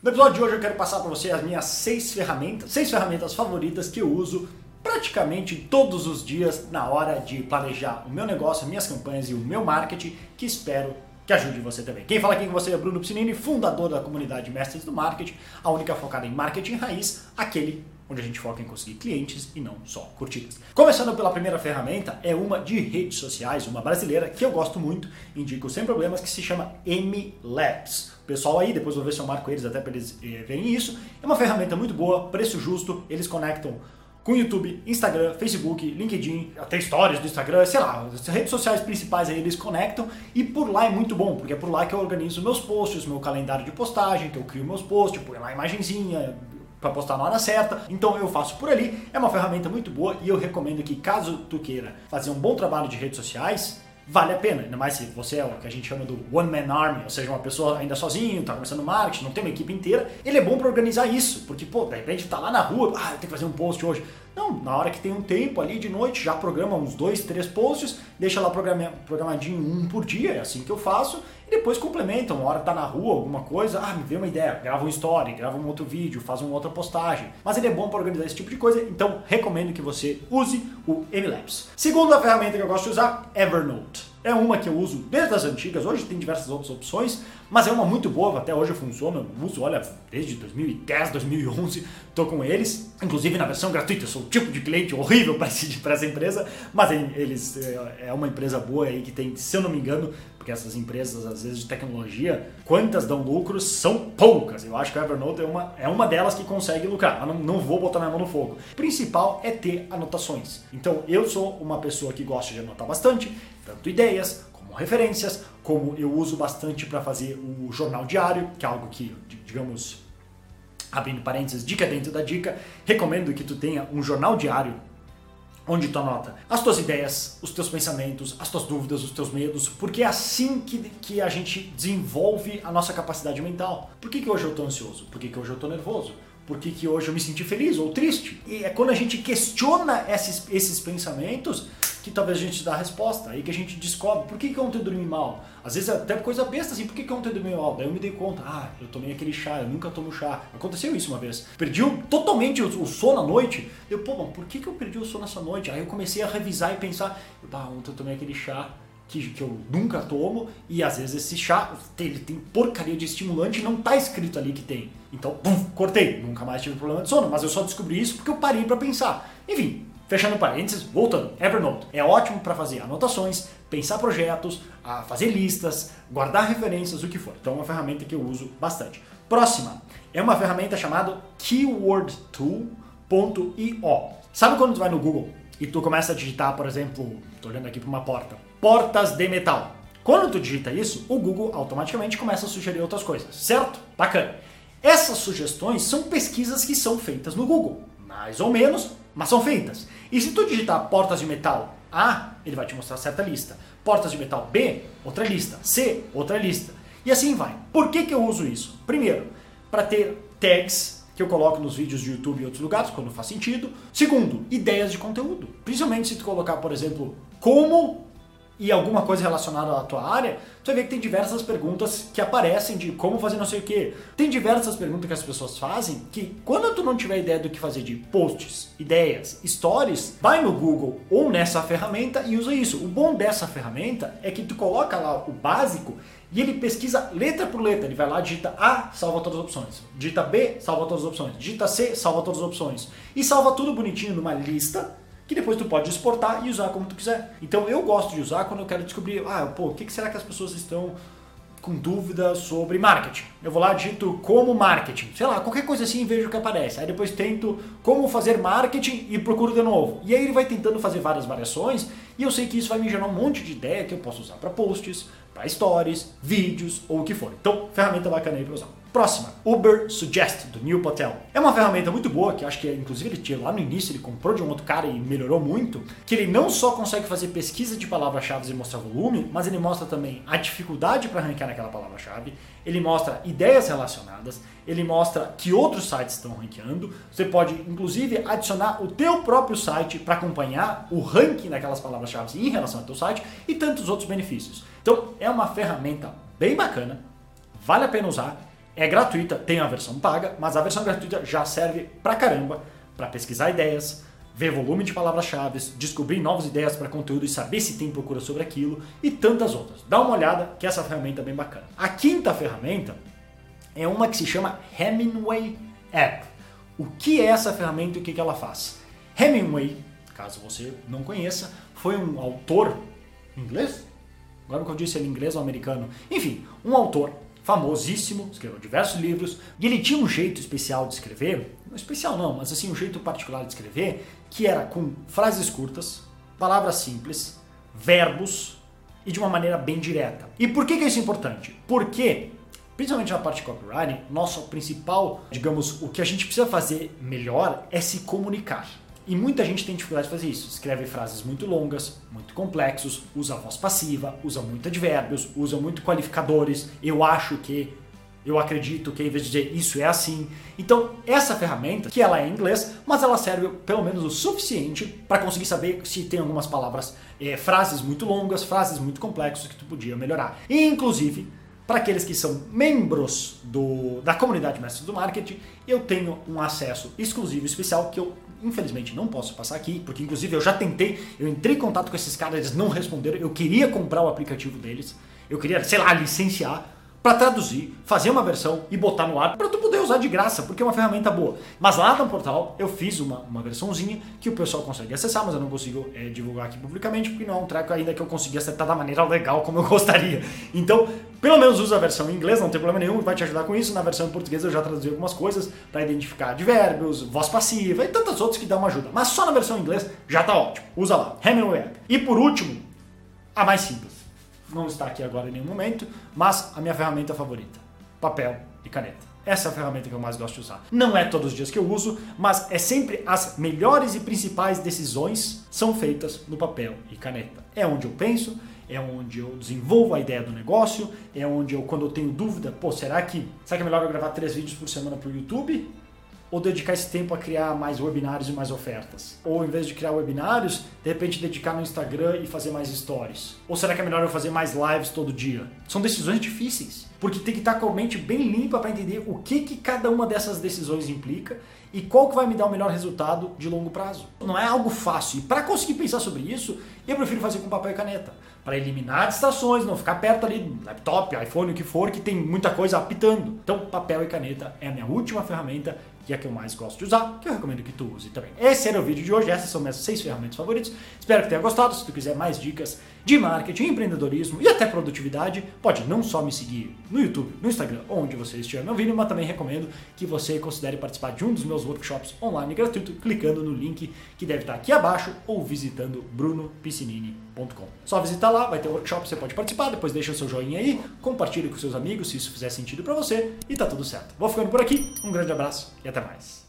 No episódio de hoje eu quero passar para você as minhas seis ferramentas, seis ferramentas favoritas que eu uso praticamente todos os dias na hora de planejar o meu negócio, minhas campanhas e o meu marketing, que espero que ajude você também. Quem fala aqui com você é Bruno Piscinini, fundador da comunidade Mestres do Marketing, a única focada em marketing raiz, aquele onde a gente foca em conseguir clientes e não só curtidas. Começando pela primeira ferramenta, é uma de redes sociais, uma brasileira que eu gosto muito, indico sem problemas, que se chama M-Labs. Pessoal aí, depois vou ver se eu marco eles até para eles eh, verem isso. É uma ferramenta muito boa, preço justo, eles conectam com YouTube, Instagram, Facebook, LinkedIn, até stories do Instagram, sei lá, as redes sociais principais aí eles conectam e por lá é muito bom, porque é por lá que eu organizo meus posts, meu calendário de postagem, que eu crio meus posts, põe lá imagenzinha, para postar na hora certa. Então eu faço por ali. É uma ferramenta muito boa e eu recomendo que caso tu queira fazer um bom trabalho de redes sociais, vale a pena. Ainda mais se você é o que a gente chama do one man army, ou seja, uma pessoa ainda sozinho, tá começando marketing, não tem uma equipe inteira. Ele é bom para organizar isso, porque pô, de repente tá lá na rua, ah, eu tenho que fazer um post hoje. Não, na hora que tem um tempo ali de noite, já programa uns dois, três posts, deixa lá programadinho um por dia, é assim que eu faço, e depois complementa. Uma hora tá na rua, alguma coisa, ah, me vê uma ideia, grava um story, grava um outro vídeo, faz uma outra postagem. Mas ele é bom para organizar esse tipo de coisa, então recomendo que você use o MLabs. Segunda ferramenta que eu gosto de usar, Evernote. É uma que eu uso desde as antigas, hoje tem diversas outras opções, mas é uma muito boa, até hoje funciona, uso, olha, desde 2010, 2011, estou com eles, inclusive na versão gratuita, eu sou o tipo de cliente horrível para essa empresa, mas eles é, é uma empresa boa aí que tem, se eu não me engano, porque essas empresas, às vezes, de tecnologia, quantas dão lucros são poucas. Eu acho que a Evernote é uma, é uma delas que consegue lucrar, mas não, não vou botar minha mão no fogo. O principal é ter anotações. Então, eu sou uma pessoa que gosta de anotar bastante, tanto ideias, como referências, como eu uso bastante para fazer o jornal diário, que é algo que, digamos, abrindo parênteses, dica dentro da dica, recomendo que tu tenha um jornal diário onde tu anota as tuas ideias, os teus pensamentos, as tuas dúvidas, os teus medos, porque é assim que, que a gente desenvolve a nossa capacidade mental. Por que, que hoje eu estou ansioso? Por que, que hoje eu estou nervoso? Por que, que hoje eu me senti feliz ou triste? E é quando a gente questiona esses, esses pensamentos que talvez a gente dá a resposta. Aí que a gente descobre por que, que ontem eu dormi mal. Às vezes é até coisa besta assim, por que, que ontem eu dormi mal? Daí eu me dei conta, ah, eu tomei aquele chá, eu nunca tomo chá. Aconteceu isso uma vez. Perdi totalmente o, o sono à noite. Eu, pô, mas por que, que eu perdi o sono essa noite? Aí eu comecei a revisar e pensar, ah, ontem eu tomei aquele chá que, que, eu nunca tomo, e às vezes esse chá ele tem porcaria de estimulante e não tá escrito ali que tem. Então, pum, cortei. Nunca mais tive problema de sono, mas eu só descobri isso porque eu parei para pensar. Enfim, Fechando parênteses, voltando, Evernote é ótimo para fazer anotações, pensar projetos, fazer listas, guardar referências, o que for. Então é uma ferramenta que eu uso bastante. Próxima é uma ferramenta chamada keywordtool.io. Sabe quando tu vai no Google e tu começa a digitar, por exemplo, estou olhando aqui para uma porta, portas de metal. Quando tu digita isso, o Google automaticamente começa a sugerir outras coisas, certo? Bacana. Essas sugestões são pesquisas que são feitas no Google, mais ou menos, mas são feitas. E se tu digitar portas de metal A, ele vai te mostrar certa lista. Portas de metal B, outra lista. C, outra lista. E assim vai. Por que, que eu uso isso? Primeiro, para ter tags que eu coloco nos vídeos de YouTube e outros lugares, quando faz sentido. Segundo, ideias de conteúdo. Principalmente se tu colocar, por exemplo, como e alguma coisa relacionada à tua área, tu vai ver que tem diversas perguntas que aparecem de como fazer não sei o que. Tem diversas perguntas que as pessoas fazem que quando tu não tiver ideia do que fazer de posts, ideias, stories, vai no Google ou nessa ferramenta e usa isso. O bom dessa ferramenta é que tu coloca lá o básico e ele pesquisa letra por letra. Ele vai lá, digita A, salva todas as opções. Digita B, salva todas as opções. Digita C, salva todas as opções. E salva tudo bonitinho numa lista que depois tu pode exportar e usar como tu quiser. Então eu gosto de usar quando eu quero descobrir, ah, pô, o que será que as pessoas estão com dúvidas sobre marketing. Eu vou lá, digito como marketing, sei lá, qualquer coisa assim e vejo o que aparece. Aí depois tento como fazer marketing e procuro de novo. E aí ele vai tentando fazer várias variações e eu sei que isso vai me gerar um monte de ideia que eu posso usar para posts, para stories, vídeos ou o que for. Então, ferramenta bacana aí para usar. Próxima, Uber Suggest, do Neil Patel. É uma ferramenta muito boa, que acho que inclusive ele tinha lá no início, ele comprou de um outro cara e melhorou muito, que ele não só consegue fazer pesquisa de palavras-chave e mostrar volume, mas ele mostra também a dificuldade para ranquear naquela palavra-chave, ele mostra ideias relacionadas, ele mostra que outros sites estão ranqueando, você pode inclusive adicionar o teu próprio site para acompanhar o ranking daquelas palavras-chave em relação ao teu site e tantos outros benefícios. Então é uma ferramenta bem bacana, vale a pena usar, é gratuita, tem a versão paga, mas a versão gratuita já serve pra caramba para pesquisar ideias, ver volume de palavras-chave, descobrir novas ideias para conteúdo e saber se tem procura sobre aquilo e tantas outras. Dá uma olhada que essa ferramenta é bem bacana. A quinta ferramenta é uma que se chama Hemingway App. O que é essa ferramenta e o que ela faz? Hemingway, caso você não conheça, foi um autor inglês? Agora que eu disse ele inglês ou americano. Enfim, um autor famosíssimo, escreveu diversos livros, e ele tinha um jeito especial de escrever, não especial não, mas assim um jeito particular de escrever, que era com frases curtas, palavras simples, verbos e de uma maneira bem direta. E por que, que isso é importante? Porque principalmente na parte de copywriting, nosso principal, digamos, o que a gente precisa fazer melhor é se comunicar. E muita gente tem dificuldade de fazer isso. Escreve frases muito longas, muito complexos, usa voz passiva, usa muito advérbios, usa muito qualificadores. Eu acho que, eu acredito que, em vez de dizer isso é assim. Então, essa ferramenta, que ela é em inglês, mas ela serve pelo menos o suficiente para conseguir saber se tem algumas palavras, é, frases muito longas, frases muito complexas que tu podia melhorar. E, inclusive, para aqueles que são membros do, da comunidade Mestres do Marketing, eu tenho um acesso exclusivo especial que eu infelizmente não posso passar aqui, porque inclusive eu já tentei, eu entrei em contato com esses caras, eles não responderam, eu queria comprar o aplicativo deles, eu queria, sei lá, licenciar para traduzir, fazer uma versão e botar no ar para tu poder usar de graça, porque é uma ferramenta boa. Mas lá no portal eu fiz uma, uma versãozinha que o pessoal consegue acessar, mas eu não consigo é, divulgar aqui publicamente, porque não é um treco ainda que eu consegui acertar da maneira legal como eu gostaria. Então, pelo menos usa a versão em inglês, não tem problema nenhum, vai te ajudar com isso. Na versão em português eu já traduzi algumas coisas para identificar advérbios, voz passiva e tantas outras que dão uma ajuda. Mas só na versão em inglês já tá ótimo. Usa lá, Hemingway. E por último, a mais simples não está aqui agora em nenhum momento, mas a minha ferramenta favorita: papel e caneta. Essa é a ferramenta que eu mais gosto de usar. Não é todos os dias que eu uso, mas é sempre as melhores e principais decisões são feitas no papel e caneta. É onde eu penso, é onde eu desenvolvo a ideia do negócio, é onde eu, quando eu tenho dúvida, pô, será que, será que é melhor eu gravar três vídeos por semana para o YouTube? Ou dedicar esse tempo a criar mais webinários e mais ofertas? Ou em vez de criar webinários, de repente dedicar no Instagram e fazer mais stories? Ou será que é melhor eu fazer mais lives todo dia? São decisões difíceis, porque tem que estar com a mente bem limpa para entender o que, que cada uma dessas decisões implica e qual que vai me dar o melhor resultado de longo prazo. Não é algo fácil. E para conseguir pensar sobre isso, eu prefiro fazer com papel e caneta, para eliminar distrações, não ficar perto ali laptop, iPhone, o que for, que tem muita coisa apitando. Então, papel e caneta é a minha última ferramenta é a que eu mais gosto de usar, que eu recomendo que tu use também. Esse era o vídeo de hoje, essas são minhas seis ferramentas favoritas. Espero que tenha gostado. Se tu quiser mais dicas de marketing, empreendedorismo e até produtividade, pode não só me seguir no YouTube, no Instagram, onde você estiver me ouvindo, mas também recomendo que você considere participar de um dos meus workshops online gratuito, clicando no link que deve estar aqui abaixo ou visitando brunopiscinini.com. Só visitar lá, vai ter workshop, você pode participar, depois deixa o seu joinha aí, compartilhe com seus amigos se isso fizer sentido para você e tá tudo certo. Vou ficando por aqui, um grande abraço e até mais.